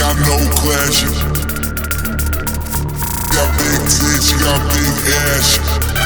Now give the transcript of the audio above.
got no clashes. Got big tits, got big ass.